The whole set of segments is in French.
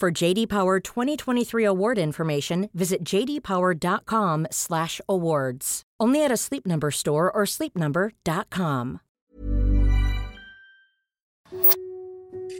For JD Power 2023 award information, visit jdpower.com/awards. Only at a Sleep Number store or sleepnumber.com.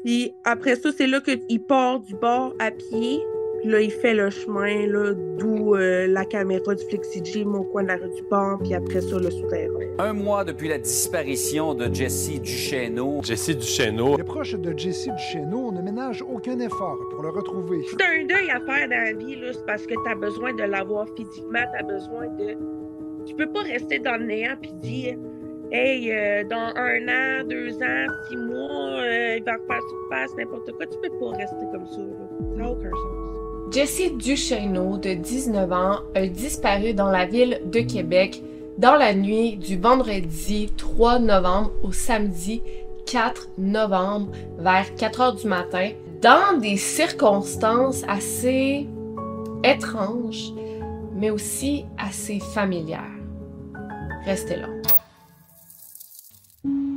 Puis après ça, c'est là qu'il part du bord à pied. Puis là, il fait le chemin, là, d'où euh, la caméra du FlexiGym au coin de la rue du pont, puis après ça, le souterrain. Un mois depuis la disparition de Jesse Duchesneau. Jesse Duchesneau. Les proches de Jesse Duchesneau ne ménagent aucun effort pour le retrouver. C'est un deuil à faire dans la vie, là, c'est parce que t'as besoin de l'avoir physiquement, t'as besoin de... Tu peux pas rester dans le néant puis dire « Hey, euh, dans un an, deux ans, six mois, euh, il va refaire surface, n'importe quoi. » Tu peux pas rester comme ça, là. Ça n'a aucun sens. Jesse Duchesneau, de 19 ans, a disparu dans la ville de Québec dans la nuit du vendredi 3 novembre au samedi 4 novembre vers 4 heures du matin dans des circonstances assez étranges mais aussi assez familières. Restez là.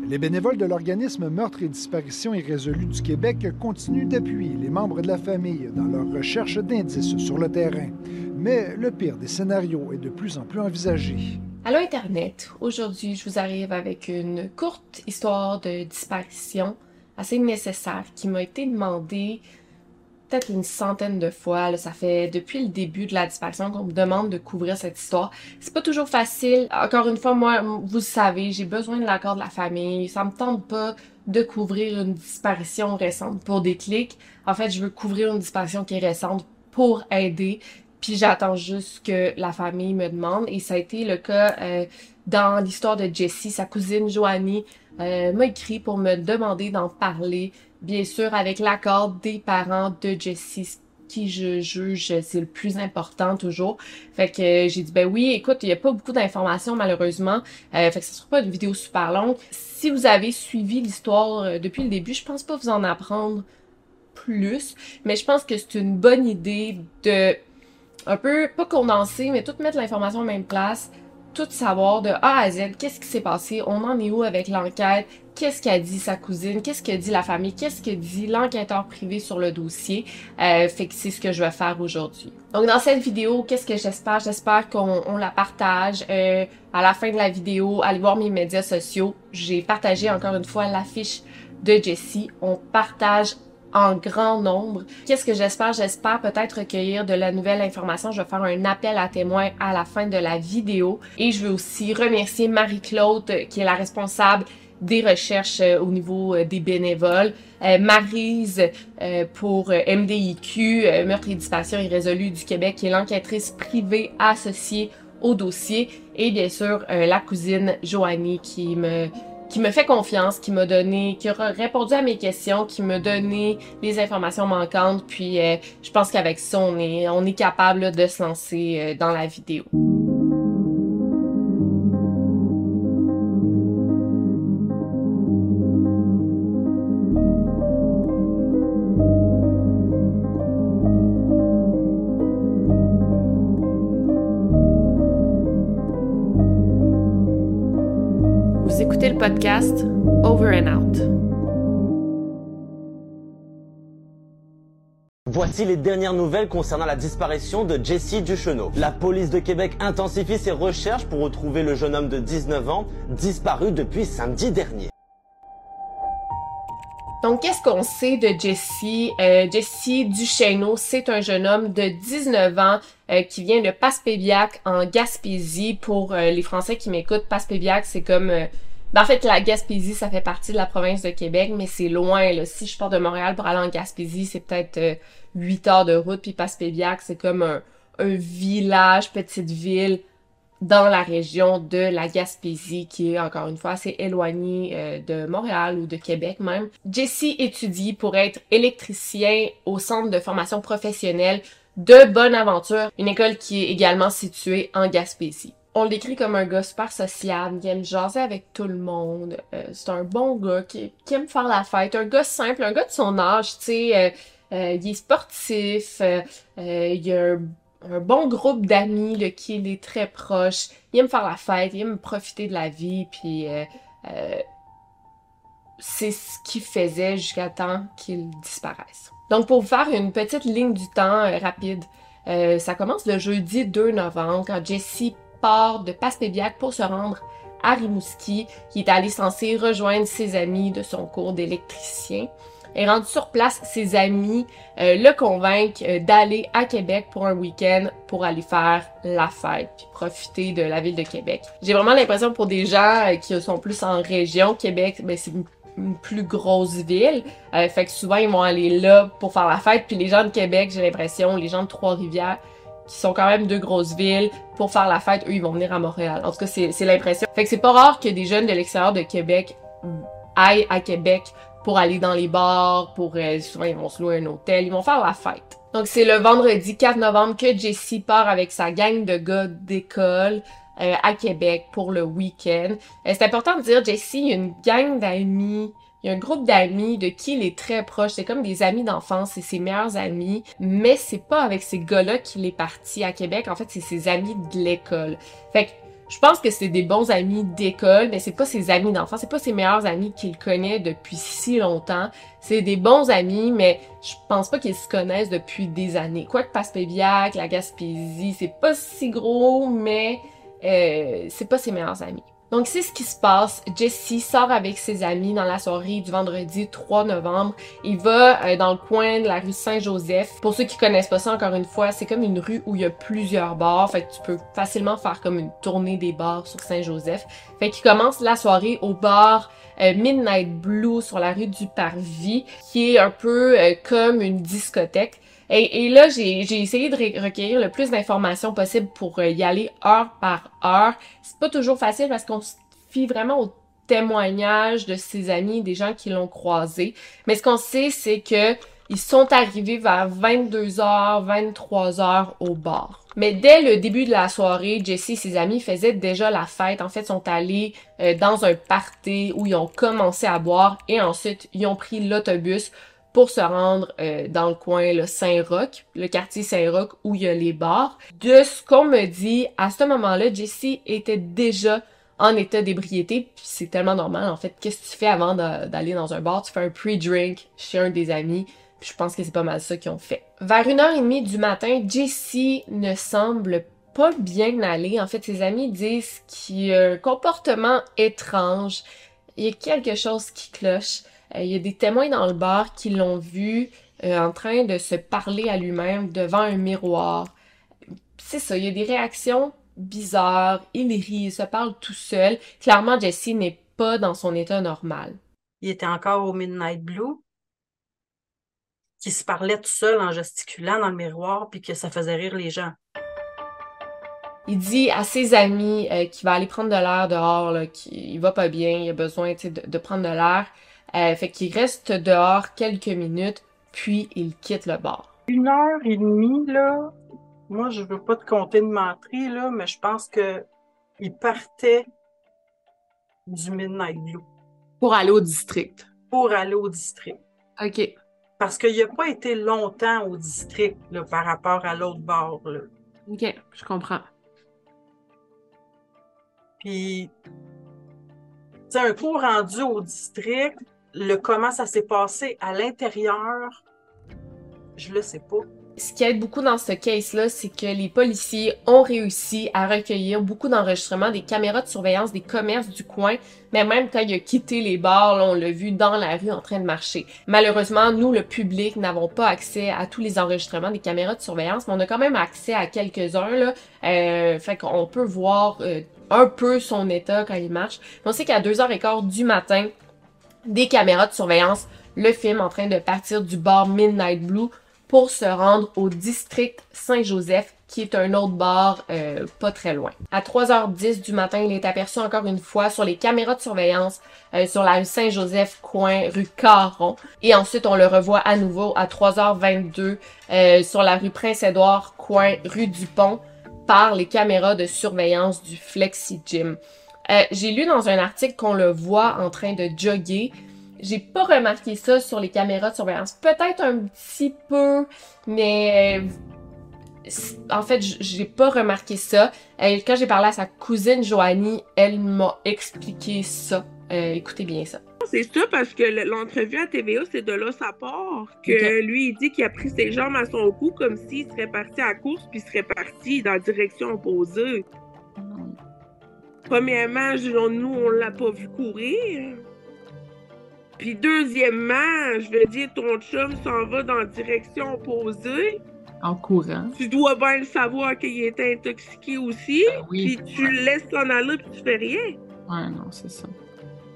Les bénévoles de l'organisme Meurtre et Disparition irrésolue du Québec continuent d'appuyer les membres de la famille dans leur recherche d'indices sur le terrain. Mais le pire des scénarios est de plus en plus envisagé. Allô Internet, aujourd'hui je vous arrive avec une courte histoire de disparition assez nécessaire qui m'a été demandée peut-être une centaine de fois. Ça fait depuis le début de la disparition qu'on me demande de couvrir cette histoire. C'est pas toujours facile. Encore une fois, moi, vous savez, j'ai besoin de l'accord de la famille. Ça me tente pas de couvrir une disparition récente pour des clics. En fait, je veux couvrir une disparition qui est récente pour aider. Puis j'attends juste que la famille me demande. Et ça a été le cas euh, dans l'histoire de Jessie. Sa cousine Joanie euh, m'a écrit pour me demander d'en parler bien sûr avec l'accord des parents de Jessie qui je juge c'est le plus important toujours. Fait que euh, j'ai dit ben oui, écoute, il y a pas beaucoup d'informations malheureusement. Euh, fait que ce sera pas une vidéo super longue. Si vous avez suivi l'histoire euh, depuis le début, je pense pas vous en apprendre plus, mais je pense que c'est une bonne idée de un peu pas condenser mais tout mettre l'information en même place, tout savoir de A à Z, qu'est-ce qui s'est passé, on en est où avec l'enquête, qu'est-ce qu'a dit sa cousine, qu'est-ce que dit la famille, qu'est-ce que dit l'enquêteur privé sur le dossier. Euh, fait que c'est ce que je vais faire aujourd'hui. Donc dans cette vidéo, qu'est-ce que j'espère? J'espère qu'on la partage. Euh, à la fin de la vidéo, allez voir mes médias sociaux. J'ai partagé encore une fois l'affiche de Jessie. On partage en grand nombre. Qu'est-ce que j'espère? J'espère peut-être recueillir de la nouvelle information. Je vais faire un appel à témoins à la fin de la vidéo. Et je veux aussi remercier Marie-Claude, qui est la responsable des recherches euh, au niveau euh, des bénévoles. Euh, Marise pour MDIQ, Meurtre et Disparition irrésolue du Québec, qui est l'enquêtrice privée associée au dossier. Et bien sûr, la cousine Joanie qui me qui me fait confiance, qui m'a donné, qui a répondu à mes questions, qui m'a donné les informations manquantes. Puis je pense qu'avec ça, on est, on est capable de se lancer dans la vidéo. Podcast Over and Out. Voici les dernières nouvelles concernant la disparition de Jesse Duchesneau. La police de Québec intensifie ses recherches pour retrouver le jeune homme de 19 ans disparu depuis samedi dernier. Donc, qu'est-ce qu'on sait de Jesse? Euh, Jesse Duchesneau, c'est un jeune homme de 19 ans euh, qui vient de Passepébiac en Gaspésie. Pour euh, les Français qui m'écoutent, Passepébiac, c'est comme... Euh, ben, en fait, la Gaspésie, ça fait partie de la province de Québec, mais c'est loin. Là. Si je pars de Montréal pour aller en Gaspésie, c'est peut-être 8 heures de route. Puis Passepébiac, c'est comme un, village, petite ville dans la région de la Gaspésie, qui est encore une fois assez éloignée euh, de Montréal ou de Québec même. Jesse étudie pour être électricien au centre de formation professionnelle de Bonaventure, une école qui est également située en Gaspésie. On l'écrit comme un gars super sociable, qui aime jaser avec tout le monde. Euh, c'est un bon gars qui, aime faire la fête, un gars simple, un gars de son âge, tu sais. Euh, euh, il est sportif, il a un bon groupe d'amis là, qui est très proche. Il aime faire la fête, il aime profiter de la vie, puis c'est ce qu'il faisait jusqu'à temps qu'il disparaisse. Donc pour vous faire une petite ligne du temps rapide, ça commence le jeudi 2 novembre quand Jesse part de Passepébiac pour se rendre à Rimouski, qui est allé censé rejoindre ses amis de son cours d'électricien est rendu sur place, ses amis euh, le convainquent euh, d'aller à Québec pour un week-end pour aller faire la fête puis profiter de la ville de Québec. J'ai vraiment l'impression pour des gens euh, qui sont plus en région, Québec, ben c'est une, plus grosse ville, fait que souvent ils vont aller là pour faire la fête. Puis les gens de Québec, j'ai l'impression, les gens de Trois-Rivières, qui sont quand même deux grosses villes, pour faire la fête, eux, ils vont venir à Montréal. En tout cas, c'est l'impression. Fait que c'est pas rare que des jeunes de l'extérieur de Québec aillent à Québec pour aller dans les bars, pour euh, souvent ils vont se louer un hôtel, ils vont faire la fête. Donc c'est le vendredi 4 novembre que Jessie part avec sa gang de gars d'école euh, à Québec pour le week-end. Euh, c'est important de dire Jessie, une gang d'amis, il y a un groupe d'amis de qui il est très proche. C'est comme des amis d'enfance, c'est ses meilleurs amis. Mais c'est pas avec ces gars-là qu'il est parti à Québec. En fait, c'est ses amis de l'école. Fait que je pense que c'est des bons amis d'école, mais c'est pas ses amis d'enfance, c'est pas ses meilleurs amis qu'il connaît depuis si longtemps. C'est des bons amis, mais je pense pas qu'ils se connaissent depuis des années. Quoique Passepébiac, la Gaspésie, c'est pas si gros, mais euh, c'est pas ses meilleurs amis. Donc c'est ce qui se passe. Jesse sort avec ses amis dans la soirée du vendredi 3 novembre. Il va euh, dans le coin de la rue Saint-Joseph. Pour ceux qui connaissent pas ça encore une fois, c'est comme une rue où il y a plusieurs bars. Fait que tu peux facilement faire comme une tournée des bars sur Saint-Joseph. Fait qu'il commence la soirée au bar euh, Midnight Blue sur la rue du Parvis, qui est un peu euh, comme une discothèque. Et, là, j'ai essayé de recueillir le plus d'informations possible pour euh, y aller heure par heure. C'est pas toujours facile parce qu'on se fie vraiment au témoignage de ses amis, des gens qui l'ont croisé. Mais ce qu'on sait, c'est que ils sont arrivés vers 22h, 23h au bar. Mais dès le début de la soirée, Jesse et ses amis faisaient déjà la fête. En fait, sont allés euh, dans un party où ils ont commencé à boire et ensuite ils ont pris l'autobus pour se rendre euh, dans le coin Saint-Roch, le quartier Saint-Roch où il y a les bars. De ce qu'on me dit, à ce moment-là, Jessie était déjà en état d'ébriété, c'est tellement normal en fait. Qu'est-ce que tu fais avant d'aller dans un bar? Tu fais un pre-drink chez un des amis, je pense que c'est pas mal ça qu'ils ont fait. Vers une heure et demie du matin, Jessie ne semble pas bien aller. En fait, ses amis disent qu'il y a un comportement étrange. Il y a quelque chose qui cloche. Euh, il y a des témoins dans le bar qui l'ont vu euh, en train de se parler à lui-même devant un miroir. C'est ça, il y a des réactions bizarres, il rit, il se parle tout seul. Clairement, Jesse n'est pas dans son état normal. Il était encore au Midnight Blue, qui se parlait tout seul en gesticulant dans le miroir, puis que ça faisait rire les gens. Il dit à ses amis euh, qu'il va aller prendre de l'air dehors, qu'il va pas bien, il a besoin de, de prendre de l'air. Euh, fait qu'il reste dehors quelques minutes, puis il quitte le bar. Une heure et demie, là, moi, je veux pas te compter de menterie, là, mais je pense que il partait du Midnight Blue. Pour aller au district. Pour aller au district. OK. Parce qu'il n'a pas été longtemps au district là, par rapport à l'autre bar. Là. OK, je comprends. Puis, c'est un coup rendu au district, le comment ça s'est passé à l'intérieur, je le sais pas. ce qui aide beaucoup dans ce case-là, c'est que les policiers ont réussi à recueillir beaucoup d'enregistrements des caméras de surveillance des commerces du coin, mais même quand il a quitté les bars, on l'a vu dans la rue en train de marcher. Malheureusement, nous, le public, n'avons pas accès à tous les enregistrements des caméras de surveillance, mais on a quand même accès à quelques-uns. Euh, fait qu'on peut voir euh, un peu son état quand il marche. On sait qu'à 2h15 du matin, des caméras de surveillance le film en train de partir du bar Midnight Blue pour se rendre au district Saint-Joseph, qui est un autre bar euh, pas très loin. À 3h10 du matin, il est aperçu encore une fois sur les caméras de surveillance euh, sur la rue Saint-Joseph, coin rue Caron. Et ensuite, on le revoit à nouveau à 3h22 euh, sur la rue Prince-Édouard, coin rue Dupont, par les caméras de surveillance du Flexi Gym. J'ai lu dans un article qu'on le voit en train de jogger, j'ai pas remarqué ça sur les caméras de surveillance. Peut-être un petit peu, mais euh, en fait, j'ai pas remarqué ça. Euh, quand j'ai parlé à sa cousine Joanie, elle m'a expliqué ça. Euh, écoutez bien ça. C'est ça parce que l'entrevue à TVA, c'est de là sa part. Que lui, il dit qu'il a pris ses jambes à son cou comme s'il serait parti à la course puis serait parti dans la direction opposée. Premièrement, nous, on l'a pas vu courir. Puis deuxièmement, je veux dire, ton chum s'en va dans la direction opposée. En courant. Tu dois bien le savoir qu'il était intoxiqué aussi. Ben oui. Puis tu le laisses s'en aller puis tu fais rien. Ouais, non, c'est ça.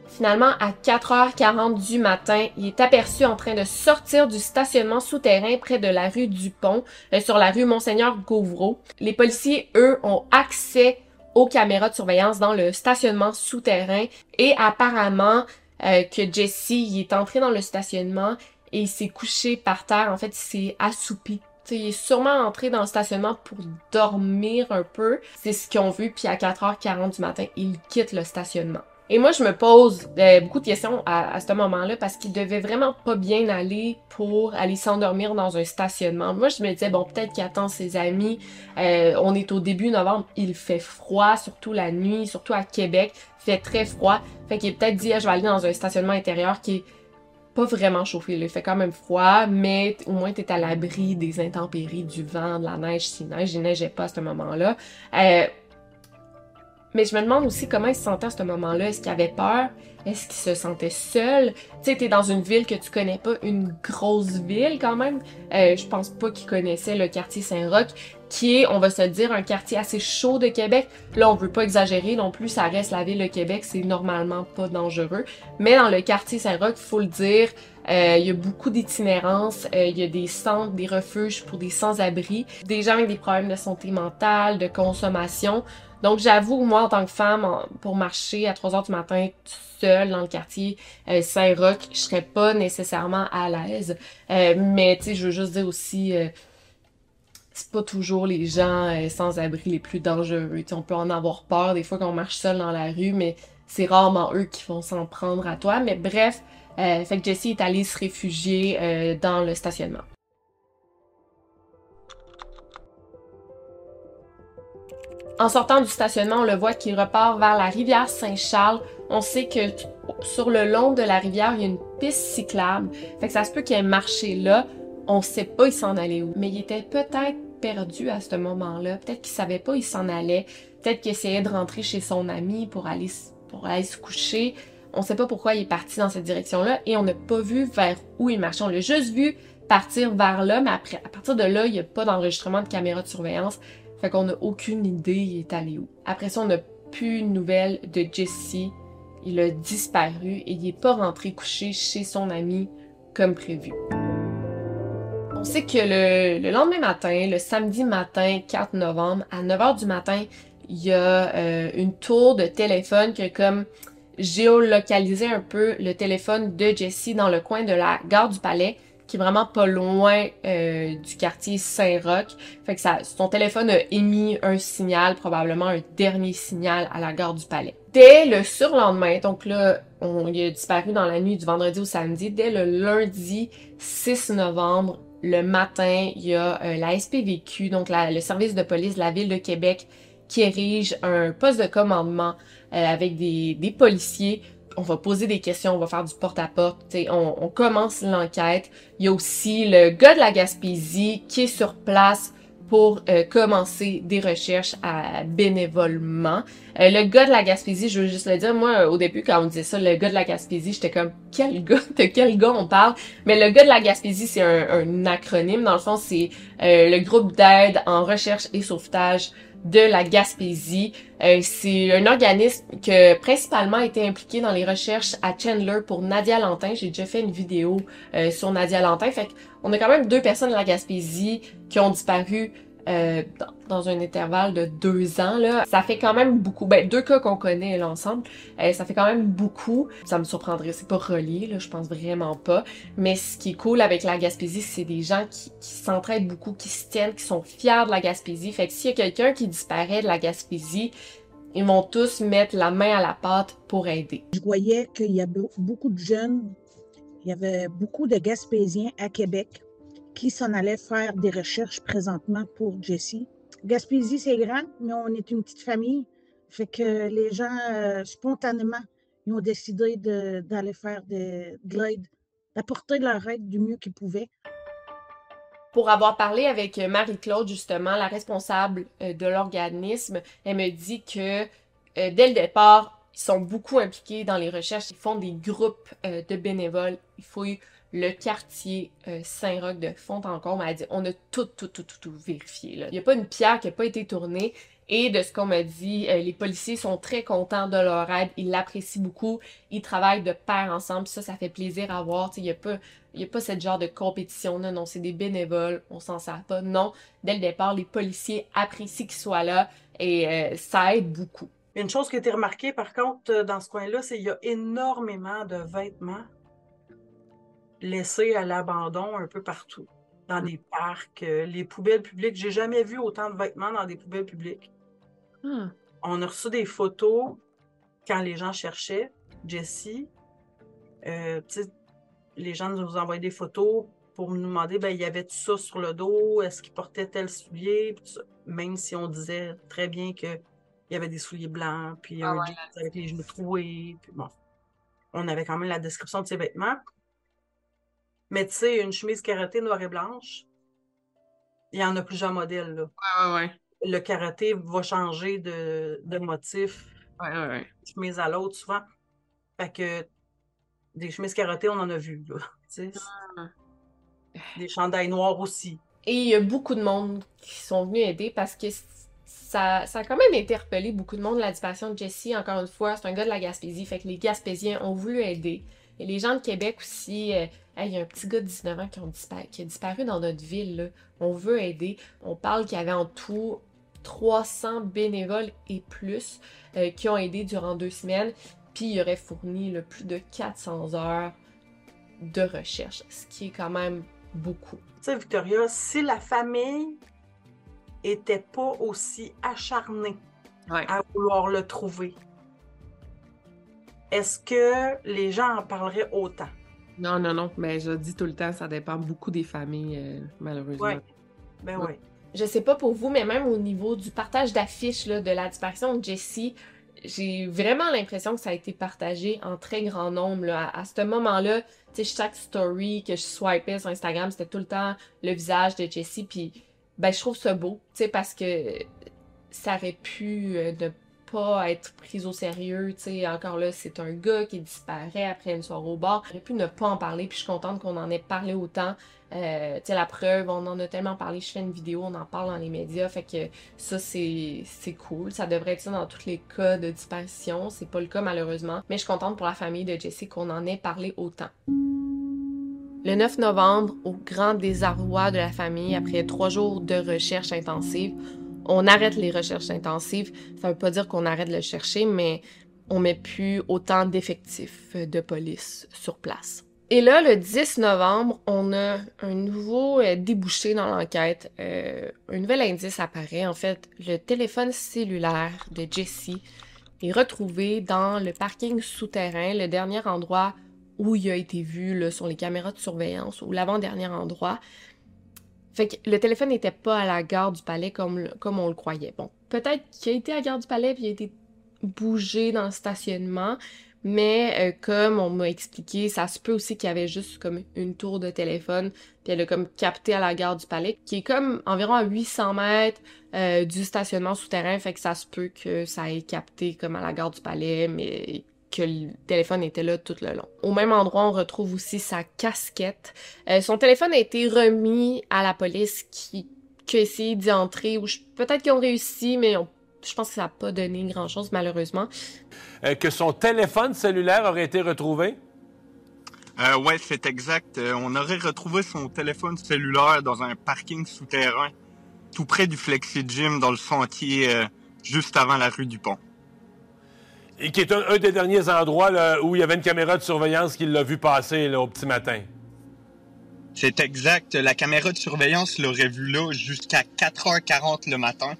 Finalement, à 4h40 du matin, il est aperçu en train de sortir du stationnement souterrain près de la rue Dupont, euh, sur la rue Monseigneur Gauvreau. Les policiers, eux, ont accès aux caméras de surveillance dans le stationnement souterrain et apparemment, euh, que Jesse il est entré dans le stationnement et il s'est couché par terre. En fait, il s'est assoupi. il est sûrement entré dans le stationnement pour dormir un peu. C'est ce qu'ils ont vu. Puis à 4h40 du matin, il quitte le stationnement. Et moi, je me pose euh, beaucoup de questions à, ce moment-là parce qu'il devait vraiment pas bien aller pour aller s'endormir dans un stationnement. Moi, je me disais, bon, peut-être qu'il attend ses amis. Euh, on est au début novembre, il fait froid, surtout la nuit, surtout à Québec. Il fait très froid. Fait qu'il est peut-être dit, ah, je vais aller dans un stationnement intérieur qui est pas vraiment chauffé. Il fait quand même froid, mais au moins t'es à l'abri des intempéries, du vent, de la neige, si neige. Il neigeait pas à ce moment-là. Euh, mais je me demande aussi comment il se sentait à ce moment-là. Est-ce qu'il avait peur? Est-ce qu'il se sentait seul? Tu sais, t'es dans une ville que tu connais pas, une grosse ville quand même. Euh, je pense pas qu'il connaissait le quartier Saint-Roch, qui est, on va se dire, un quartier assez chaud de Québec. Là, on veut pas exagérer non plus, ça reste la ville de Québec, c'est normalement pas dangereux. Mais dans le quartier Saint-Roch, faut le dire, euh, il y a beaucoup d'itinérance, euh, il y a des centres, des refuges pour des sans-abri, des gens avec des problèmes de santé mentale, de consommation. Donc j'avoue, moi en tant que femme, pour marcher à 3 heures du matin seule dans le quartier euh, Saint-Roch, je serais pas nécessairement à l'aise. Euh, mais tu sais, je veux juste dire aussi, euh, c'est pas toujours les gens sans abri les plus dangereux. on peut en avoir peur des fois quand on marche seul dans la rue, mais c'est rarement eux qui vont s'en prendre à toi. Mais bref, fait que Jessie est allée se réfugier dans le stationnement. En sortant du stationnement, on le voit qu'il repart vers la rivière Saint-Charles. On sait que sur le long de la rivière, il y a une piste cyclable. Fait que ça se peut qu'il ait marché là. On sait pas il s'en allait où. Mais il était peut-être perdu à ce moment-là. Peut-être qu'il savait pas il s'en allait. Peut-être qu'il essayait de rentrer chez son ami pour aller, pour se coucher. On sait pas pourquoi il est parti dans cette direction-là et on n'a pas vu vers où il marchait. On l'a juste vu partir vers là, mais après, à partir de là, il n'y a pas d'enregistrement de caméra de surveillance. Fait qu'on n'a aucune idée il est allé où. Après ça, on n'a plus de nouvelles de Jesse. Il a disparu et il n'est pas rentré coucher chez son ami comme prévu. On sait que le, lendemain matin, le samedi matin 4 novembre, à 9h du matin, il y a euh, une tour de téléphone qui a comme géolocalisé un peu le téléphone de Jesse dans le coin de la gare du Palais qui est vraiment pas loin euh, du quartier Saint-Roch. Fait que son téléphone a émis un signal, probablement un dernier signal à la gare du Palais. Dès le surlendemain, donc là, on, il a disparu dans la nuit du vendredi au samedi, dès le lundi 6 novembre, le matin, il y a euh, la SPVQ, donc le service de police de la ville de Québec, qui érige un poste de commandement euh, avec des, des policiers on va poser des questions, on va faire du porte-à-porte, sais, on, on commence l'enquête. Il y a aussi le gars de la Gaspésie qui est sur place pour euh, commencer des recherches à, bénévolement. Euh, le gars de la Gaspésie, je veux juste le dire, moi au début quand on disait ça, le gars de la Gaspésie, j'étais comme quel gars, de quel gars on parle? Mais le gars de la Gaspésie, c'est un, acronyme. Dans le fond, c'est euh, le groupe d'aide en recherche et sauvetage de la Gaspésie. Euh, c'est un organisme qui a principalement été impliqué dans les recherches à Chandler pour Nadia Lantin. J'ai déjà fait une vidéo euh, sur Nadia Lantin. Fait on a quand même deux personnes de la Gaspésie qui ont disparu euh, dans, un intervalle de deux ans. Là. Ça fait quand même beaucoup. Ben, deux cas qu'on connaît l'ensemble, euh, ça fait quand même beaucoup. Ça me surprendrait, c'est pas relié, là, je pense vraiment pas. Mais ce qui est cool avec la Gaspésie, c'est des gens qui, s'entraident beaucoup, qui se tiennent, qui sont fiers de la Gaspésie. Fait que s'il y a quelqu'un qui disparaît de la Gaspésie, ils vont tous mettre la main à la pâte pour aider. Je voyais qu'il y avait beaucoup de jeunes, il y avait beaucoup de Gaspésiens à Québec qui s'en allait faire des recherches présentement pour Jessie. Gaspésie, c'est grand, mais on est une petite famille. Fait que les gens, euh, spontanément, ils ont décidé d'aller faire de, de l'aide, d'apporter leur aide du mieux qu'ils pouvaient. Pour avoir parlé avec Marie-Claude, justement, la responsable euh, de l'organisme, elle me dit que euh, dès le départ, ils sont beaucoup impliqués dans les recherches. Ils font des groupes de bénévoles. Il faut le quartier euh, Saint-Roch de Fontencombe a dit on a tout, tout, tout, tout, tout vérifié. Il n'y a pas une pierre qui n'a pas été tournée. Et de ce qu'on m'a dit, euh, les policiers sont très contents de leur aide. Ils l'apprécient beaucoup. Ils travaillent de pair ensemble. Ça, ça fait plaisir à voir. Il n'y a pas y a pas ce genre de compétition. Non, c'est des bénévoles. On s'en sert pas. Non, dès le départ, les policiers apprécient qu'ils soient là et euh, ça aide beaucoup. Une chose a été remarquée, par contre, dans ce coin-là, c'est qu'il y a énormément de vêtements laissés à l'abandon un peu partout, dans des parcs, euh, les poubelles publiques. J'ai jamais vu autant de vêtements dans des poubelles publiques. Ah. On a reçu des photos quand les gens cherchaient Jessie. Euh, les gens nous envoyaient des photos pour nous demander ben, il y avait tout ça sur le dos, est-ce qu'il portait tel soulier, même si on disait très bien qu'il y avait des souliers blancs, puis Ah un ouais, avec les genoux troués. Puis bon, on avait quand même la description de ses vêtements. Mais tu sais, une chemise karaté noire et blanche, il y en a plusieurs modèles. Là. Ouais, ouais, ouais. Le karaté va changer de, de motif Ouais, ouais, ouais. d'une chemise à l'autre souvent. Fait que des chemises karaté, on en a vu. Là. Ah. Des chandails noirs aussi. Et il y a beaucoup de monde qui sont venus aider parce que ça, ça a quand même interpellé beaucoup de monde la disparition de Jesse. Encore une fois, c'est un gars de la Gaspésie, fait que les Gaspésiens ont voulu aider. Et les gens de Québec aussi, euh, Hey, il y a un petit gars de 19 ans qui, ont disparu, qui a disparu dans notre ville. Là. On veut aider. On parle qu'il y avait en tout 300 bénévoles et plus euh, qui ont aidé durant deux semaines. Puis il aurait fourni le plus de 400 heures de recherche, ce qui est quand même beaucoup. Tu sais, Victoria, si la famille était pas aussi acharnée Ouais. à vouloir le trouver, est-ce que les gens en parleraient autant? Non, non, non. Mais je dis tout le temps, ça dépend beaucoup des familles, euh, malheureusement. Ouais. Ben oui. Je sais pas pour vous, mais même au niveau du partage d'affiches là, de la disparition de Jessie, j'ai vraiment l'impression que ça a été partagé en très grand nombre. Là. À, à ce moment-là, tu sais, chaque story que je swipais sur Instagram, c'était tout le temps le visage de Jessie. Puis, ben, je trouve ça beau, tu sais, parce que ça aurait pu euh, ne pas être pris au sérieux. Sais, encore là, c'est un gars qui disparaît après une soirée au bar. J'aurais pu ne pas en parler, puis je suis contente qu'on en ait parlé autant. Euh, la preuve, on en a tellement parlé, je fais une vidéo, on en parle dans les médias, fait que ça, c'est c'est cool. Ça devrait être ça dans tous les cas de disparition. C'est pas le cas, malheureusement. Mais je suis contente pour la famille de Jessie qu'on en ait parlé autant. Le 9 novembre, au grand désarroi de la famille, après trois jours de recherche intensive, on arrête les recherches intensives. Ça veut pas dire qu'on arrête de le chercher, mais on met plus autant d'effectifs de police sur place. Et là, le 10 novembre, on a un nouveau euh, débouché dans l'enquête. Euh, un nouvel indice apparaît. En fait, le téléphone cellulaire de Jessie est retrouvé dans le parking souterrain, le dernier endroit où il a été vu là, sur les caméras de surveillance, ou l'avant-dernier endroit. Fait que le téléphone n'était pas à la gare du palais comme, on le croyait. Bon, peut-être qu'il a été à la gare du palais puis il a été bougé dans le stationnement, Mais euh, comme on m'a expliqué, ça se peut aussi qu'il y avait juste comme une tour de téléphone, puis elle a comme capté à la gare du Palais, qui est comme environ à 800 mètres euh, du stationnement souterrain, fait que ça se peut que ça ait capté comme à la gare du Palais, mais que le téléphone était là tout le long. Au même endroit, on retrouve aussi sa casquette. Euh, son téléphone a été remis à la police qui, qui a essayé d'y entrer, ou peut-être qu'ils ont réussi, mais je pense que ça n'a pas donné grand-chose, malheureusement. Euh, que son téléphone cellulaire aurait été retrouvé? Euh, ouais, c'est exact. Euh, on aurait retrouvé son téléphone cellulaire dans un parking souterrain, tout près du Flexi Gym, dans le sentier euh, juste avant la rue du Pont. Et qui est un, des derniers endroits où il y avait une caméra de surveillance qui l'a vu passer au petit matin. C'est exact. La caméra de surveillance l'aurait vu là jusqu'à 4h40 le matin.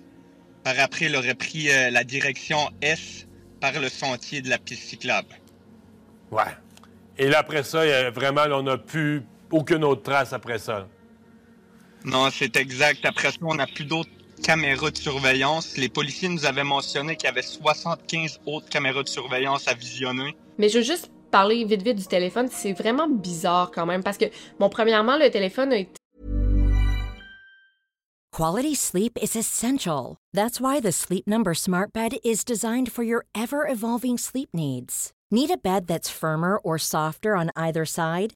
Par après, il aurait pris la direction S par le sentier de la piste cyclable. Ouais. Et là, après ça, vraiment, on n'a plus aucune autre trace après ça. Non, c'est exact. Après ça, on n'a plus d'autres caméras de surveillance. Les policiers nous avaient mentionné qu'il y avait 75 autres caméras de surveillance à visionner. Mais je veux juste parler vite vite du téléphone. C'est vraiment bizarre quand même parce que, bon, premièrement, le téléphone a été Quality sleep is essential. That's why the Sleep Number Smart Bed is designed for your ever evolving sleep needs. Need a bed that's firmer or softer on either side?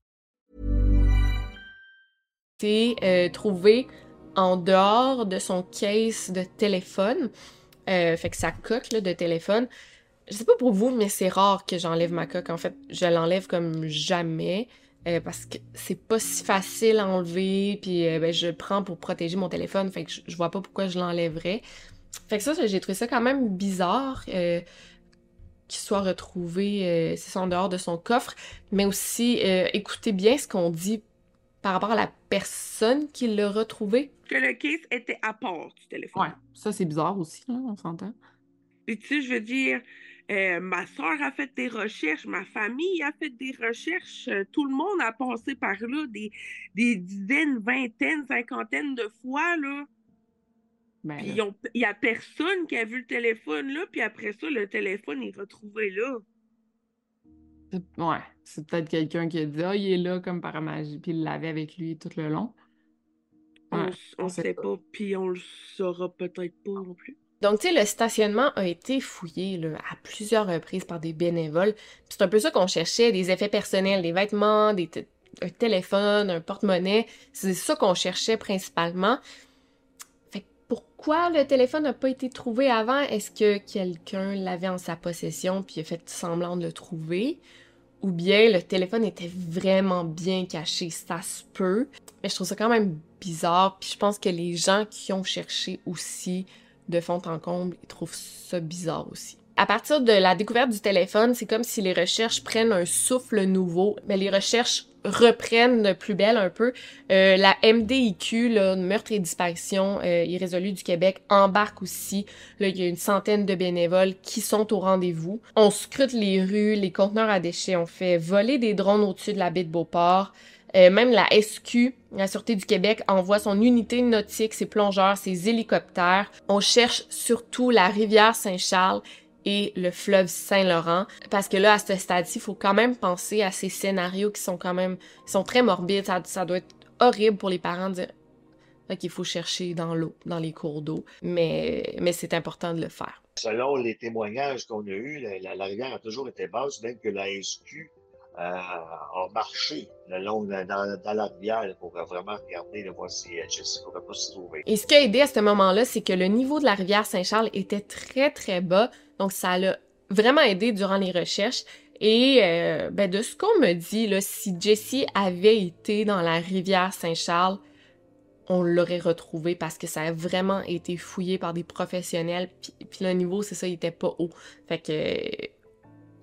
Euh, trouvé en dehors de son case de téléphone. Euh, fait que sa coque de téléphone. Je sais pas pour vous, mais c'est rare que j'enlève ma coque. En fait, je l'enlève comme jamais. Euh, parce que c'est pas si facile à enlever, puis euh, ben, je le prends pour protéger mon téléphone, fait que je, vois pas pourquoi je l'enlèverais. Fait que ça, j'ai trouvé ça quand même bizarre qu'il soit retrouvé, c'est en dehors de son coffre, mais aussi écoutez bien ce qu'on dit par rapport à la personne qui l'a retrouvé? Que le case était à part du téléphone. Ouais, ça c'est bizarre aussi, on s'entend. Puis tu sais, je veux dire, euh, ma soeur a fait des recherches, ma famille a fait des recherches, euh, tout le monde a passé par là des, des dizaines, vingtaines, cinquantaines de fois. Là. Ben il n'y a personne qui a vu le téléphone là, puis après ça, le téléphone est retrouvé là. Ouais, c'est peut-être quelqu'un qui a dit Ah, il est là comme par magie, puis il l'avait avec lui tout le long. on ne sait pas, puis on le saura peut-être pas non plus. Donc, tu sais, le stationnement a été fouillé là, à plusieurs reprises par des bénévoles. C'est un peu ça qu'on cherchait, des effets personnels, des vêtements, des un téléphone, un porte-monnaie. C'est ça qu'on cherchait principalement. Fait que pourquoi le téléphone n'a pas été trouvé avant? Est-ce que quelqu'un l'avait en sa possession puis a fait semblant de le trouver? Ou bien le téléphone était vraiment bien caché, ça se peut. Mais je trouve ça quand même bizarre. Puis je pense que les gens qui ont cherché aussi de fond en comble, ils trouvent ça bizarre aussi. À partir de la découverte du téléphone, c'est comme si les recherches prennent un souffle nouveau, mais les recherches reprennent de plus belle un peu. Euh, la MDIQ, là, meurtre et disparition euh, irrésolue du Québec, embarque aussi. Là, il y a une centaine de bénévoles qui sont au rendez-vous. On scrute les rues, les conteneurs à déchets. On fait voler des drones au-dessus de la baie de Beauport. Euh, même la SQ, la Sûreté du Québec, envoie son unité nautique, ses plongeurs, ses hélicoptères. On cherche surtout la rivière Saint-Charles et le fleuve Saint-Laurent. Parce que là, à ce stade-ci, il faut quand même penser à ces scénarios qui sont quand même sont très morbides. Ça, doit être horrible pour les parents de dire qu'il faut chercher dans l'eau, dans les cours d'eau. Mais, mais c'est important de le faire. Selon les témoignages qu'on a eus, la, la, rivière a toujours été basse, même que la SQ euh, ont marché le long dans, dans la rivière pour vraiment regarder, là, voir si euh, Jessie pourrait pas s'y trouver. Et ce qui a aidé à ce moment-là, c'est que le niveau de la rivière Saint-Charles était très très bas, donc ça l'a vraiment aidé durant les recherches. Et euh, ben, de ce qu'on me dit, là, si Jessie avait été dans la rivière Saint-Charles, on l'aurait retrouvé parce que ça a vraiment été fouillé par des professionnels. Puis, le niveau, c'est ça, il était pas haut. Fait que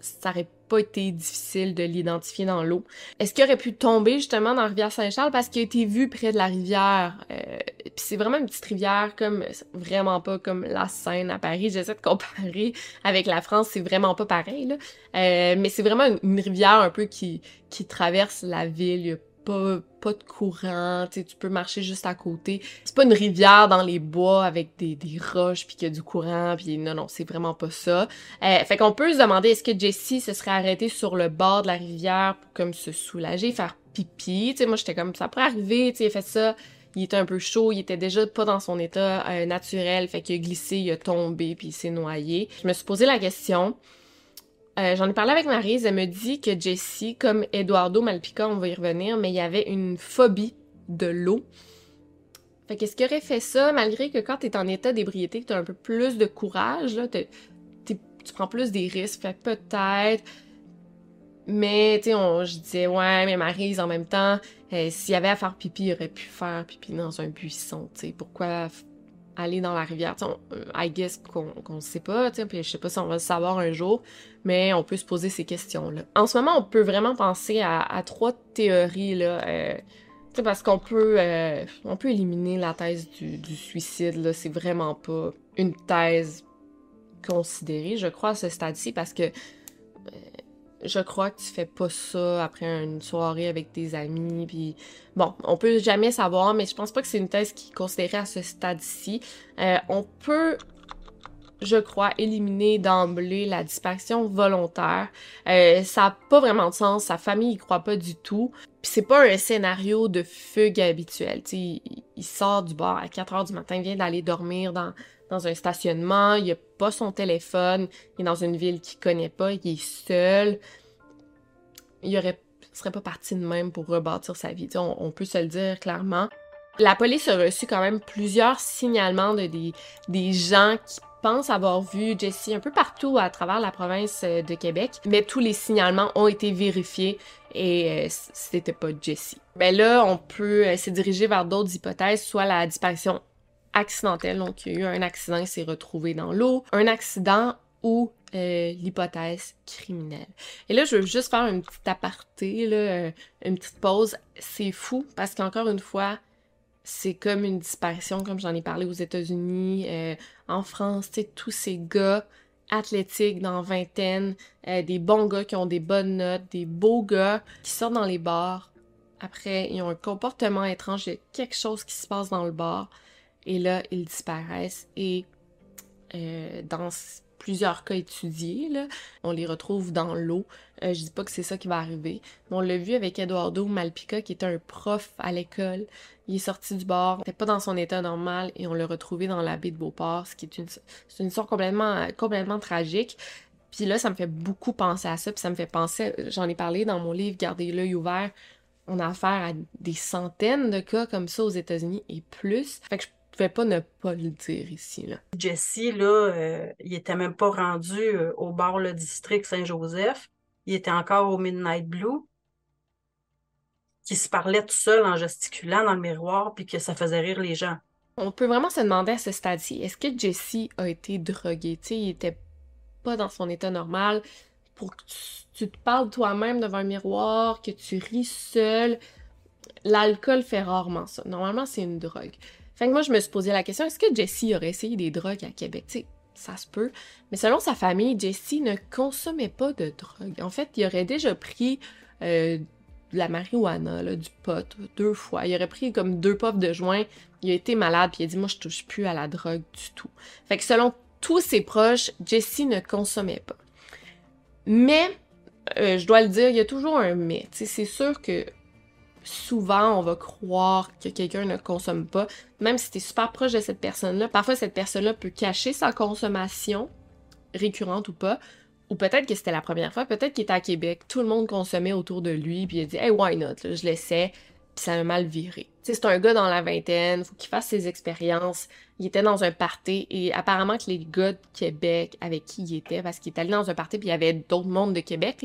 ça aurait pas été difficile de l'identifier dans l'eau. Est-ce qu'il aurait pu tomber justement dans la rivière Saint-Charles? Parce qu'il a été vu près de la rivière? Euh, puis c'est vraiment une petite rivière comme vraiment pas comme la Seine à Paris. J'essaie de comparer avec la France, c'est vraiment pas pareil là. Euh, mais c'est vraiment une, rivière un peu qui qui traverse la ville. Il y a pas, pas de courant, tu peux marcher juste à côté. C'est pas une rivière dans les bois avec des, des roches puis qu'il y a du courant puis non non, c'est vraiment pas ça. Euh, fait qu'on peut se demander est-ce que Jessie se serait arrêtée sur le bord de la rivière pour comme se soulager, faire pipi, tu sais moi j'étais comme ça pourrait arriver, tu sais fait ça il était un peu chaud, il était déjà pas dans son état euh, naturel, fait qu'il a glissé, il a tombé puis il s'est noyé. Je me suis posé la question, euh, J'en ai parlé avec Marise, elle me dit que Jessie, comme Eduardo Malpica, on va y revenir, mais il y avait une phobie de l'eau. Fait qu'est-ce qui aurait fait ça, malgré que quand t'es en état d'ébriété, que t'as un peu plus de courage, là, tu prends plus des risques, fait peut-être. Mais, tu sais, je disais, ouais, mais Marise, en même temps, euh, s'il y avait à faire pipi, il aurait pu faire pipi dans un buisson. Pourquoi aller dans la rivière? On- I guess qu'on qu'on sait pas, puis je sais pas si on va le savoir un jour, mais on peut se poser ces questions-là. En ce moment, on peut vraiment penser à, trois théories, là. euh, parce qu'on peut, euh, on peut éliminer la thèse du, du suicide. C'est vraiment pas une thèse considérée, je crois, à ce stade-ci, parce que je crois que tu fais pas ça après une soirée avec tes amis, puis bon, on peut jamais savoir, mais je pense pas que c'est une thèse qui est considérée à ce stade-ci. Euh, on peut, je crois, éliminer d'emblée la disparition volontaire. Euh, ça a pas vraiment de sens, sa famille y croit pas du tout. Puis c'est pas un scénario de fugue habituel. Tu sais, il, sort du bar à 4 heures du matin, vient d'aller dormir dans, dans un stationnement, il a pas son téléphone, il est dans une ville qu'il connaît pas, il est seul. Il aurait, serait pas parti de même pour rebâtir sa vie. On, on peut se le dire clairement. La police a reçu quand même plusieurs signalements de des, des gens qui pensent avoir vu Jessie un peu partout à travers la province euh, de Québec, mais tous les signalements ont été vérifiés et euh, c'était pas Jessie. Ben là, on peut euh, se diriger vers d'autres hypothèses, soit la disparition accidentelle, donc il y a eu un accident, il s'est retrouvé dans l'eau, un accident ou l'hypothèse criminelle. Et là, je veux juste faire une petite aparté, là, une petite pause. C'est fou parce qu'encore une fois, c'est comme une disparition, comme j'en ai parlé aux États-Unis, euh, en France, tu sais, tous ces gars athlétiques dans vingtaine, euh, des bons gars qui ont des bonnes notes, des beaux gars qui sortent dans les bars. Après, ils ont un comportement étrange, il y a quelque chose qui se passe dans le bar, et là, ils disparaissent. Et euh, dans plusieurs cas étudiés, on les retrouve dans l'eau. Euh, je dis pas que c'est ça qui va arriver, mais on l'a vu avec Eduardo Malpica, qui était un prof à l'école. Il est sorti du bar, il était pas dans son état normal, et on l'a retrouvé dans la baie de Beauport, ce qui est une histoire complètement, complètement tragique. Puis là, ça me fait beaucoup penser à ça, puis ça me fait penser, j'en ai parlé dans mon livre Gardez l'œil ouvert, on a affaire à des centaines de cas comme ça aux États-Unis et plus. Fait que je pouvais pas ne pas le dire ici, là. Jesse, là, euh, il était même pas rendu euh, au bar le district Saint-Joseph. Il était encore au Midnight Blue. Qui se parlait tout seul en gesticulant dans le miroir, puis que ça faisait rire les gens. On peut vraiment se demander à ce stade-ci, est-ce que Jesse a été drogué? Tu sais, il était pas dans son état normal. Pour que tu, tu te parles toi-même devant un miroir, que tu ris seul. L'alcool fait rarement ça. Normalement, c'est une drogue. Fait que moi, je me suis posé la question, est-ce que Jesse aurait essayé des drogues à Québec? Tu sais, ça se peut. Mais selon sa famille, Jesse ne consommait pas de drogue. En fait, il aurait déjà pris euh, de la marijuana, du pot, deux fois. Il aurait pris comme deux puffs de joint. Il a été malade, puis il a dit, moi, je touche plus à la drogue du tout. Fait que selon tous ses proches, Jesse ne consommait pas. Mais, euh, je dois le dire, il y a toujours un mais. C'est sûr que souvent, on va croire que quelqu'un ne consomme pas, même si tu es super proche de cette personne-là. Parfois, cette personne-là peut cacher sa consommation, récurrente ou pas, Ou peut-être que c'était la première fois, peut-être qu'il était à Québec, tout le monde consommait autour de lui, puis il a dit Hey, why not? Là, je l'essaie, puis ça a mal viré. C'est un gars dans la vingtaine, faut qu'il fasse ses expériences. Il était dans un party, et apparemment que les gars de Québec avec qui il était, parce qu'il est allé dans un party, puis il y avait d'autres mondes de Québec,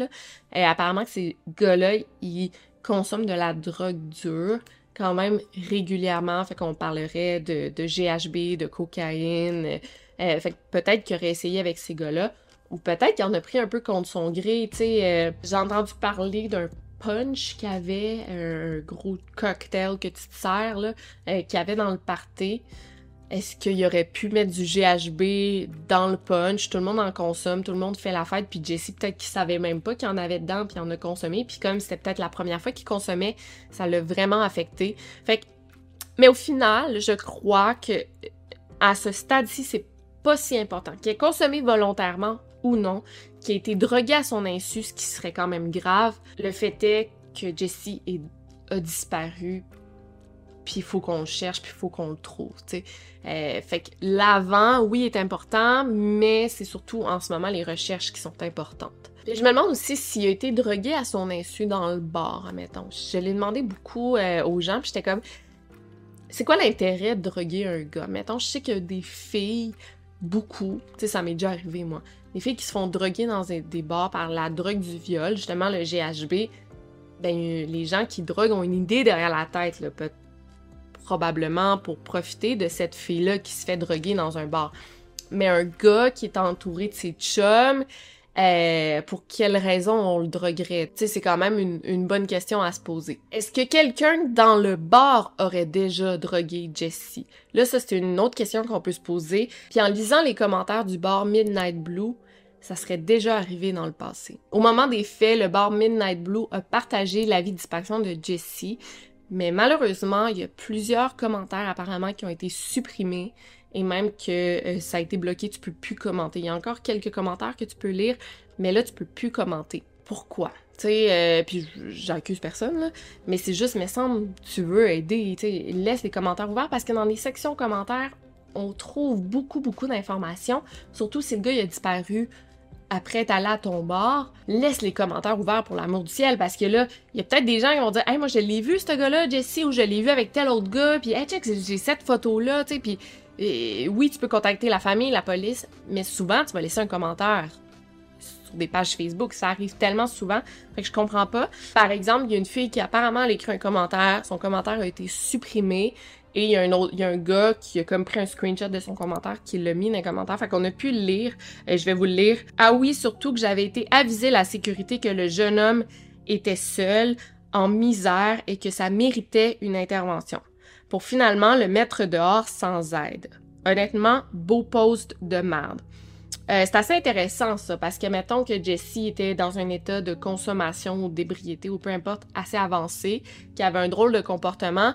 et apparemment que ces gars-là, ils consomment de la drogue dure quand même régulièrement, fait qu'on parlerait de, GHB, de cocaïne. Euh, fait que peut-être qu'il aurait essayé avec ces gars-là. Ou peut-être qu'il en a pris un peu contre son gré, tu sais. euh, J'ai entendu parler d'un punch qu'il avait, un gros cocktail que tu te sers, là, euh, qu'il avait dans le party. Est-ce qu'il aurait pu mettre du GHB dans le punch? Tout le monde en consomme, tout le monde fait la fête, puis Jesse, peut-être qu'il savait même pas qu'il y en avait dedans, puis il en a consommé, puis comme c'était peut-être la première fois qu'il consommait, ça l'a vraiment affecté. Mais au final, je crois que à ce stade-ci, c'est pas si important. Qu'il ait consommé volontairement ou non, qu'il ait été drogué à son insu, ce qui serait quand même grave. Le fait est que Jesse a disparu, puis il faut qu'on le cherche, puis il faut qu'on le trouve, tu. Euh, fait que l'avant, oui, est important, mais c'est surtout en ce moment les recherches qui sont importantes. Je me demande aussi s'il a été drogué à son insu dans le bar, admettons. Je l'ai demandé beaucoup euh, aux gens, puis j'étais comme, c'est quoi l'intérêt de droguer un gars? Mettons, je sais qu'il y a des filles, beaucoup, tu sais, ça m'est déjà arrivé, moi, des filles qui se font droguer dans des bars par la drogue du viol, justement le GHB, ben, les gens qui droguent ont une idée derrière la tête, là, peut- probablement pour profiter de cette fille-là qui se fait droguer dans un bar. Mais un gars qui est entouré de ses chums, euh, pour quelle raison on le droguerait? Tu sais, c'est quand même une, bonne question à se poser. Est-ce que quelqu'un dans le bar aurait déjà drogué Jessie? Là, ça, c'est une autre question qu'on peut se poser. Puis en lisant les commentaires du bar Midnight Blue, ça serait déjà arrivé dans le passé. Au moment des faits, le bar Midnight Blue a partagé l'avis de disparition de Jessie, mais malheureusement, il y a plusieurs commentaires apparemment qui ont été supprimés et même que euh, ça a été bloqué, tu peux plus commenter. Il y a encore quelques commentaires que tu peux lire, mais là, tu peux plus commenter. Pourquoi? Tu sais, euh, puis j'accuse personne, là, mais c'est juste, me semble, tu veux aider, tu sais, laisse les commentaires ouverts parce que dans les sections commentaires, on trouve beaucoup, beaucoup d'informations, surtout si le gars a disparu après être allé à ton bar, laisse les commentaires ouverts pour l'amour du ciel, parce que là, il y a peut-être des gens qui vont dire « Hey, moi, je l'ai vu, ce gars-là, Jesse, ou je l'ai vu avec tel autre gars, puis hey, check, j'ai cette photo-là, tu sais, puis oui, tu peux contacter la famille, la police, mais souvent, tu vas laisser un commentaire sur des pages Facebook. Ça arrive tellement souvent, fait que je comprends pas. Par exemple, il y a une fille qui apparemment a écrit un commentaire, son commentaire a été supprimé, et il y a un autre, il y a un gars qui a comme pris un screenshot de son commentaire, qui l'a mis dans les commentaires, fait qu'on a pu le lire, et je vais vous le lire. Ah oui, surtout que j'avais été avisé la sécurité que le jeune homme était seul, en misère, et que ça méritait une intervention pour finalement le mettre dehors sans aide. Honnêtement, beau post de merde. Euh, c'est assez intéressant ça, parce que mettons que Jessie était dans un état de consommation ou d'ébriété ou peu importe assez avancé, qui avait un drôle de comportement,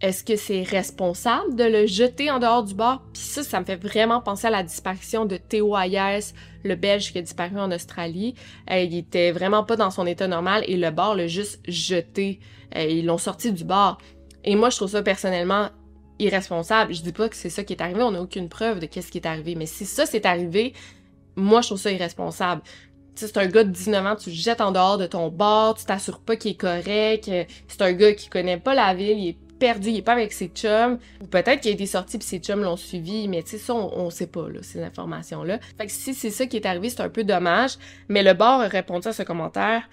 est-ce que c'est responsable de le jeter en dehors du bar? Puis ça, ça me fait vraiment penser à la disparition de Théo Hayes, le Belge qui a disparu en Australie. Euh, il était vraiment pas dans son état normal et le bar l'a juste jeté. Euh, ils l'ont sorti du bar. Et moi, je trouve ça personnellement irresponsable. Je dis pas que c'est ça qui est arrivé, on n'a aucune preuve de qu'est-ce qui est arrivé. Mais si ça c'est arrivé, moi, je trouve ça irresponsable. Tu c'est un gars de 19 ans, tu le jettes en dehors de ton bar, tu t'assures pas qu'il est correct, euh, c'est un gars qui connaît pas la ville, il est perdu, il est pas avec ses chums, ou peut-être qu'il a été sorti puis ses chums l'ont suivi, mais tu sais, ça, on, on sait pas, là, ces informations-là. Fait que si c'est ça qui est arrivé, c'est un peu dommage, mais le bar a répondu à ce commentaire.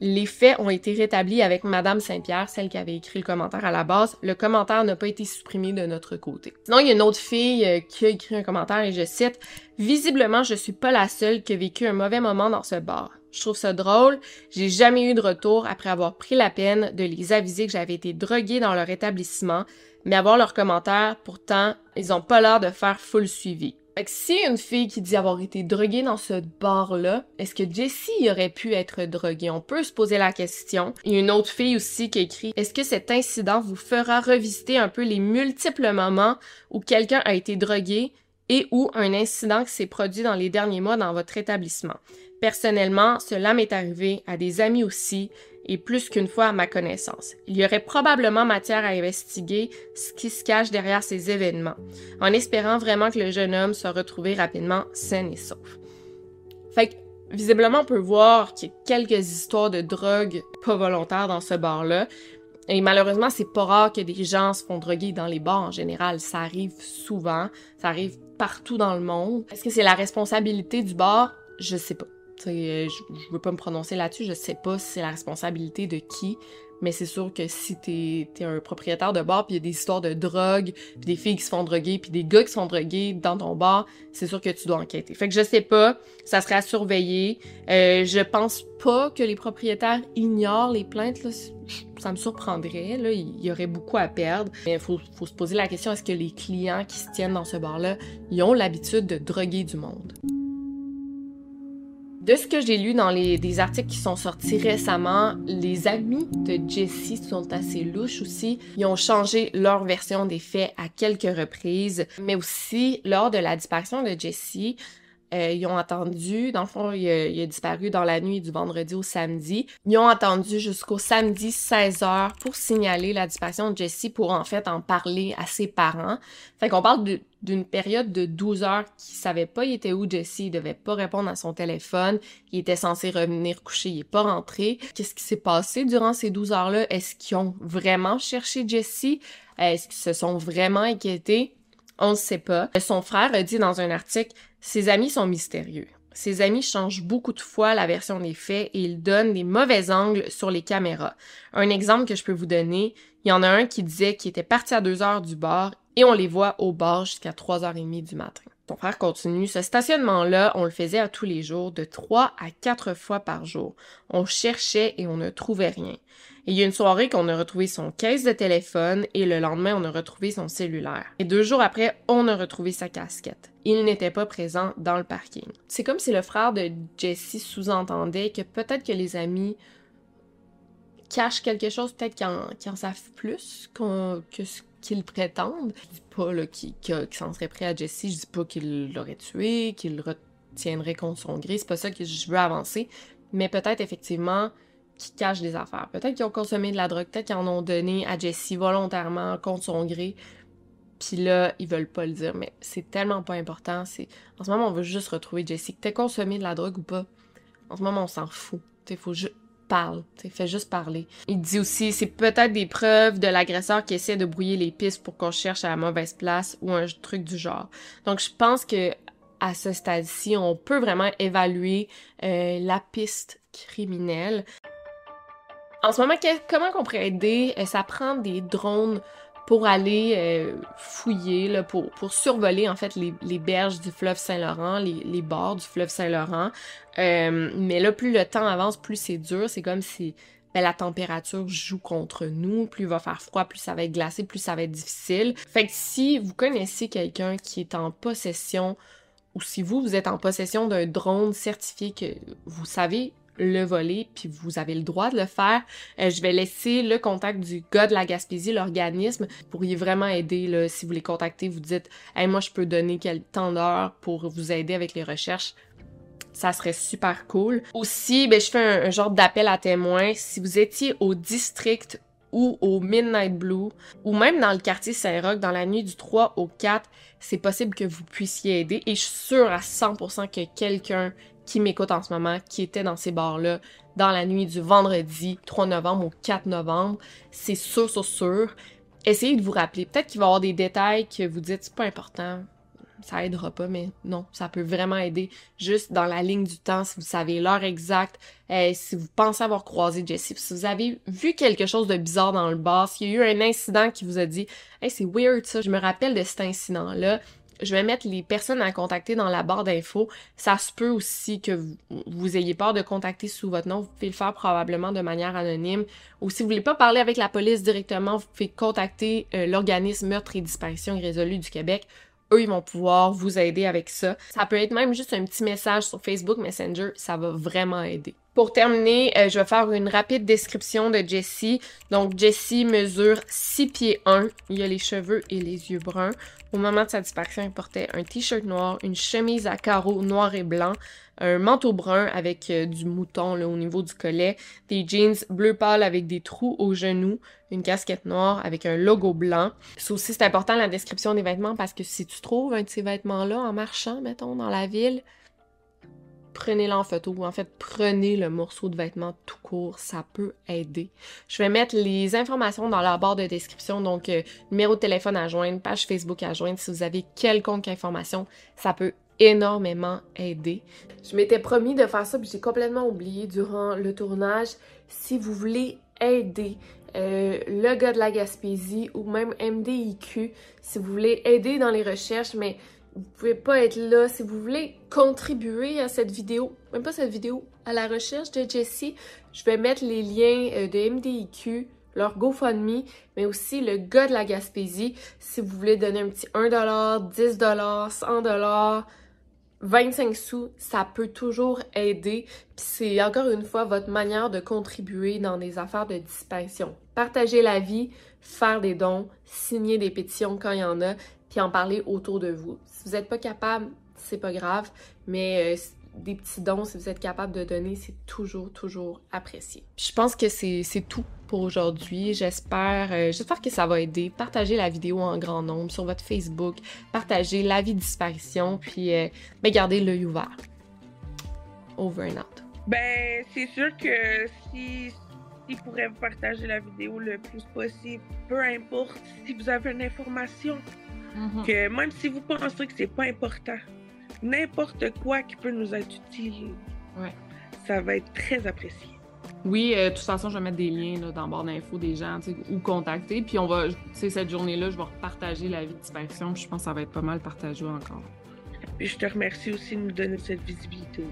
Les faits ont été rétablis avec Madame Saint-Pierre, celle qui avait écrit le commentaire à la base. Le commentaire n'a pas été supprimé de notre côté. Sinon, il y a une autre fille euh, qui a écrit un commentaire et je cite Visiblement, je suis pas la seule qui a vécu un mauvais moment dans ce bar. Je trouve ça drôle. J'ai jamais eu de retour après avoir pris la peine de les aviser que j'avais été droguée dans leur établissement, mais avoir leurs commentaires, pourtant, ils ont pas l'air de faire full suivi. Fait que si une fille qui dit avoir été droguée dans ce bar-là, est-ce que Jessie aurait pu être droguée? On peut se poser la question. Il y a une autre fille aussi qui écrit Est-ce que cet incident vous fera revisiter un peu les multiples moments où quelqu'un a été drogué et ou un incident qui s'est produit dans les derniers mois dans votre établissement? Personnellement, cela m'est arrivé à des amis aussi et plus qu'une fois à ma connaissance. Il y aurait probablement matière à investiguer ce qui se cache derrière ces événements, en espérant vraiment que le jeune homme soit retrouvé rapidement sain et sauf. Fait que, visiblement, on peut voir qu'il y a quelques histoires de drogue pas volontaires dans ce bar-là. Et malheureusement, c'est pas rare que des gens se font droguer dans les bars en général. Ça arrive souvent. Ça arrive partout dans le monde. Est-ce que c'est la responsabilité du bar? Je sais pas. Je, je veux pas me prononcer là-dessus. Je sais pas si c'est la responsabilité de qui. Mais c'est sûr que si t'es es un propriétaire de bar, puis il y a des histoires de drogue, puis des filles qui se font droguer, puis des gars qui se font droguer dans ton bar, c'est sûr que tu dois enquêter. Fait que je sais pas, ça serait à surveiller. Euh, je pense pas que les propriétaires ignorent les plaintes. Ça me surprendrait. Il y aurait beaucoup à perdre. Mais il faut, faut se poser la question, est-ce que les clients qui se tiennent dans ce bar-là, ils ont l'habitude de droguer du monde? De ce que j'ai lu dans les, des articles qui sont sortis récemment, les amis de Jessie sont assez louches aussi. Ils ont changé leur version des faits à quelques reprises, mais aussi lors de la disparition de Jessie, euh, ils ont attendu, dans le fond, il a, disparu dans la nuit du vendredi au samedi. Ils ont attendu jusqu'au samedi 16h pour signaler la disparition de Jessie, pour en fait en parler à ses parents. Fait qu'on parle d'une période de 12 heures qui savait pas il était où Jessie, il devait pas répondre à son téléphone, il était censé revenir coucher, il est pas rentré. Qu'est-ce qui s'est passé durant ces 12 heures-là? Est-ce qu'ils ont vraiment cherché Jessie? Est-ce qu'ils se sont vraiment inquiétés? On ne sait pas. Son frère a dit dans un article ses amis sont mystérieux. Ses amis changent beaucoup de fois la version des faits et ils donnent des mauvais angles sur les caméras. Un exemple que je peux vous donner, il y en a un qui disait qu'il était parti à 2 heures du bar et on les voit au bar jusqu'à 3h30 du matin. Son frère continue, ce stationnement-là, on le faisait à tous les jours, de 3 à 4 fois par jour. On cherchait et on ne trouvait rien il y a une soirée qu'on a retrouvé son caisse de téléphone et le lendemain, on a retrouvé son cellulaire. Et deux jours après, on a retrouvé sa casquette. Il n'était pas présent dans le parking. C'est comme si le frère de Jesse sous-entendait que peut-être que les amis cachent quelque chose, peut-être qu'ils en, savent plus que ce qu'ils prétendent. Je dis pas qu'ils s'en seraient prêts à Jesse, je dis pas qu'il l'aurait tué, qu'il retiendrait contre son gré, c'est pas ça que je veux avancer. Mais peut-être effectivement qui cachent des affaires. Peut-être qu'ils ont consommé de la drogue, peut-être qu'ils en ont donné à Jessie volontairement contre son gré. Puis là, ils veulent pas le dire, mais c'est tellement pas important. En ce moment, on veut juste retrouver Jessie. Que consommé de la drogue ou pas, en ce moment, on s'en fout. Il faut juste parle, t'sais, fais juste parler. Il dit aussi, c'est peut-être des preuves de l'agresseur qui essaie de brouiller les pistes pour qu'on cherche à la mauvaise place ou un truc du genre. Donc, je pense que à ce stade-ci, on peut vraiment évaluer euh, la piste criminelle. En ce moment, comment qu'on pourrait aider? Euh, ça prend des drones pour aller euh, fouiller, pour, survoler en fait les, berges du fleuve Saint-Laurent, les, les, bords du fleuve Saint-Laurent. Euh, mais là, plus le temps avance, plus c'est dur. C'est comme si ben, la température joue contre nous. Plus il va faire froid, plus ça va être glacé, plus ça va être difficile. Fait que si vous connaissez quelqu'un qui est en possession ou si vous, vous êtes en possession d'un drone certifié que vous savez le voler, puis vous avez le droit de le faire. Euh, je vais laisser le contact du gars de la Gaspésie, l'organisme. Vous pourriez vraiment aider, si vous les contactez, vous dites hey, moi je peux donner quel temps d'heure pour vous aider avec les recherches. Ça serait super cool. Aussi, ben, je fais un, genre d'appel à témoins. Si vous étiez au district ou au Midnight Blue, ou même dans le quartier Saint-Roch, dans la nuit du 3 au 4, c'est possible que vous puissiez aider. Et je suis sûre à 100% que quelqu'un qui m'écoute en ce moment, qui était dans ces bars-là dans la nuit du vendredi 3 novembre au 4 novembre. C'est sûr, sûr, sûr. Essayez de vous rappeler. Peut-être qu'il va y avoir des détails que vous dites, c'est pas important, ça aidera pas, mais non, ça peut vraiment aider. Juste dans la ligne du temps, si vous savez l'heure exacte, euh, si vous pensez avoir croisé Jessie, si vous avez vu quelque chose de bizarre dans le bar, s'il y a eu un incident qui vous a dit c'est weird ça, je me rappelle de cet incident-là, je vais mettre les personnes à contacter dans la barre d'infos. Ça se peut aussi que vous, ayez peur de contacter sous votre nom. Vous pouvez le faire probablement de manière anonyme. Ou si vous voulez pas parler avec la police directement, vous pouvez contacter euh, l'organisme Meurtre et Disparition Irrésolue du Québec. Eux, ils vont pouvoir vous aider avec ça. Ça peut être même juste un petit message sur Facebook Messenger. Ça va vraiment aider. Pour terminer, euh, je vais faire une rapide description de Jessie. Donc, Jessie mesure 6 pieds 1. Il a les cheveux et les yeux bruns. Au moment de sa disparition, il portait un t-shirt noir, une chemise à carreaux noir et blanc, un manteau brun avec euh, du mouton là, au niveau du collet, des jeans bleu pâle avec des trous aux genoux, une casquette noire avec un logo blanc. C'est aussi c'est important la description des vêtements parce que si tu trouves un de ces vêtements-là en marchant, mettons, dans la ville, prenez-le en photo ou en fait prenez le morceau de vêtement tout court, ça peut aider. Je vais mettre les informations dans la barre de description, donc euh, numéro de téléphone à joindre, page Facebook à joindre si vous avez quelconque information, ça peut énormément aider. Je m'étais promis de faire ça, puis j'ai complètement oublié durant le tournage. Si vous voulez aider euh, le gars de la Gaspésie ou même MDIQ, si vous voulez aider dans les recherches, mais vous pouvez pas être là. Si vous voulez contribuer à cette vidéo, même pas cette vidéo, à la recherche de Jessie, je vais mettre les liens euh, de MDIQ, leur GoFundMe, mais aussi le gars de la Gaspésie. Si vous voulez donner un petit 1$, 10$, 100$, 25 sous, ça peut toujours aider. Puis c'est encore une fois votre manière de contribuer dans des affaires de disparition. Partager la vie, faire des dons, signer des pétitions quand il y en a, puis en parler autour de vous. Si vous n'êtes pas capable, c'est pas grave, mais euh, des petits dons, si vous êtes capable de donner, c'est toujours, toujours apprécié. je pense que c'est tout pour aujourd'hui. J'espère euh, j'espère que ça va aider. Partagez la vidéo en grand nombre sur votre Facebook. Partagez la vie de disparition, puis euh, ben, gardez l'œil ouvert. Over and out. Ben, c'est sûr que si il pourrait partager la vidéo le plus possible, peu importe si vous avez une information, mm-hmm. que même si vous pensez que c'est pas important, n'importe quoi qui peut nous être utile, ça va être très apprécié. Oui, euh, de toute façon, je vais mettre des liens là, dans barre d'infos des gens où contacter. Puis on va, cette journée-là, je vais partager la vie de disparition. je pense que ça va être pas mal partagé encore. Puis je te remercie aussi de nous donner cette visibilité.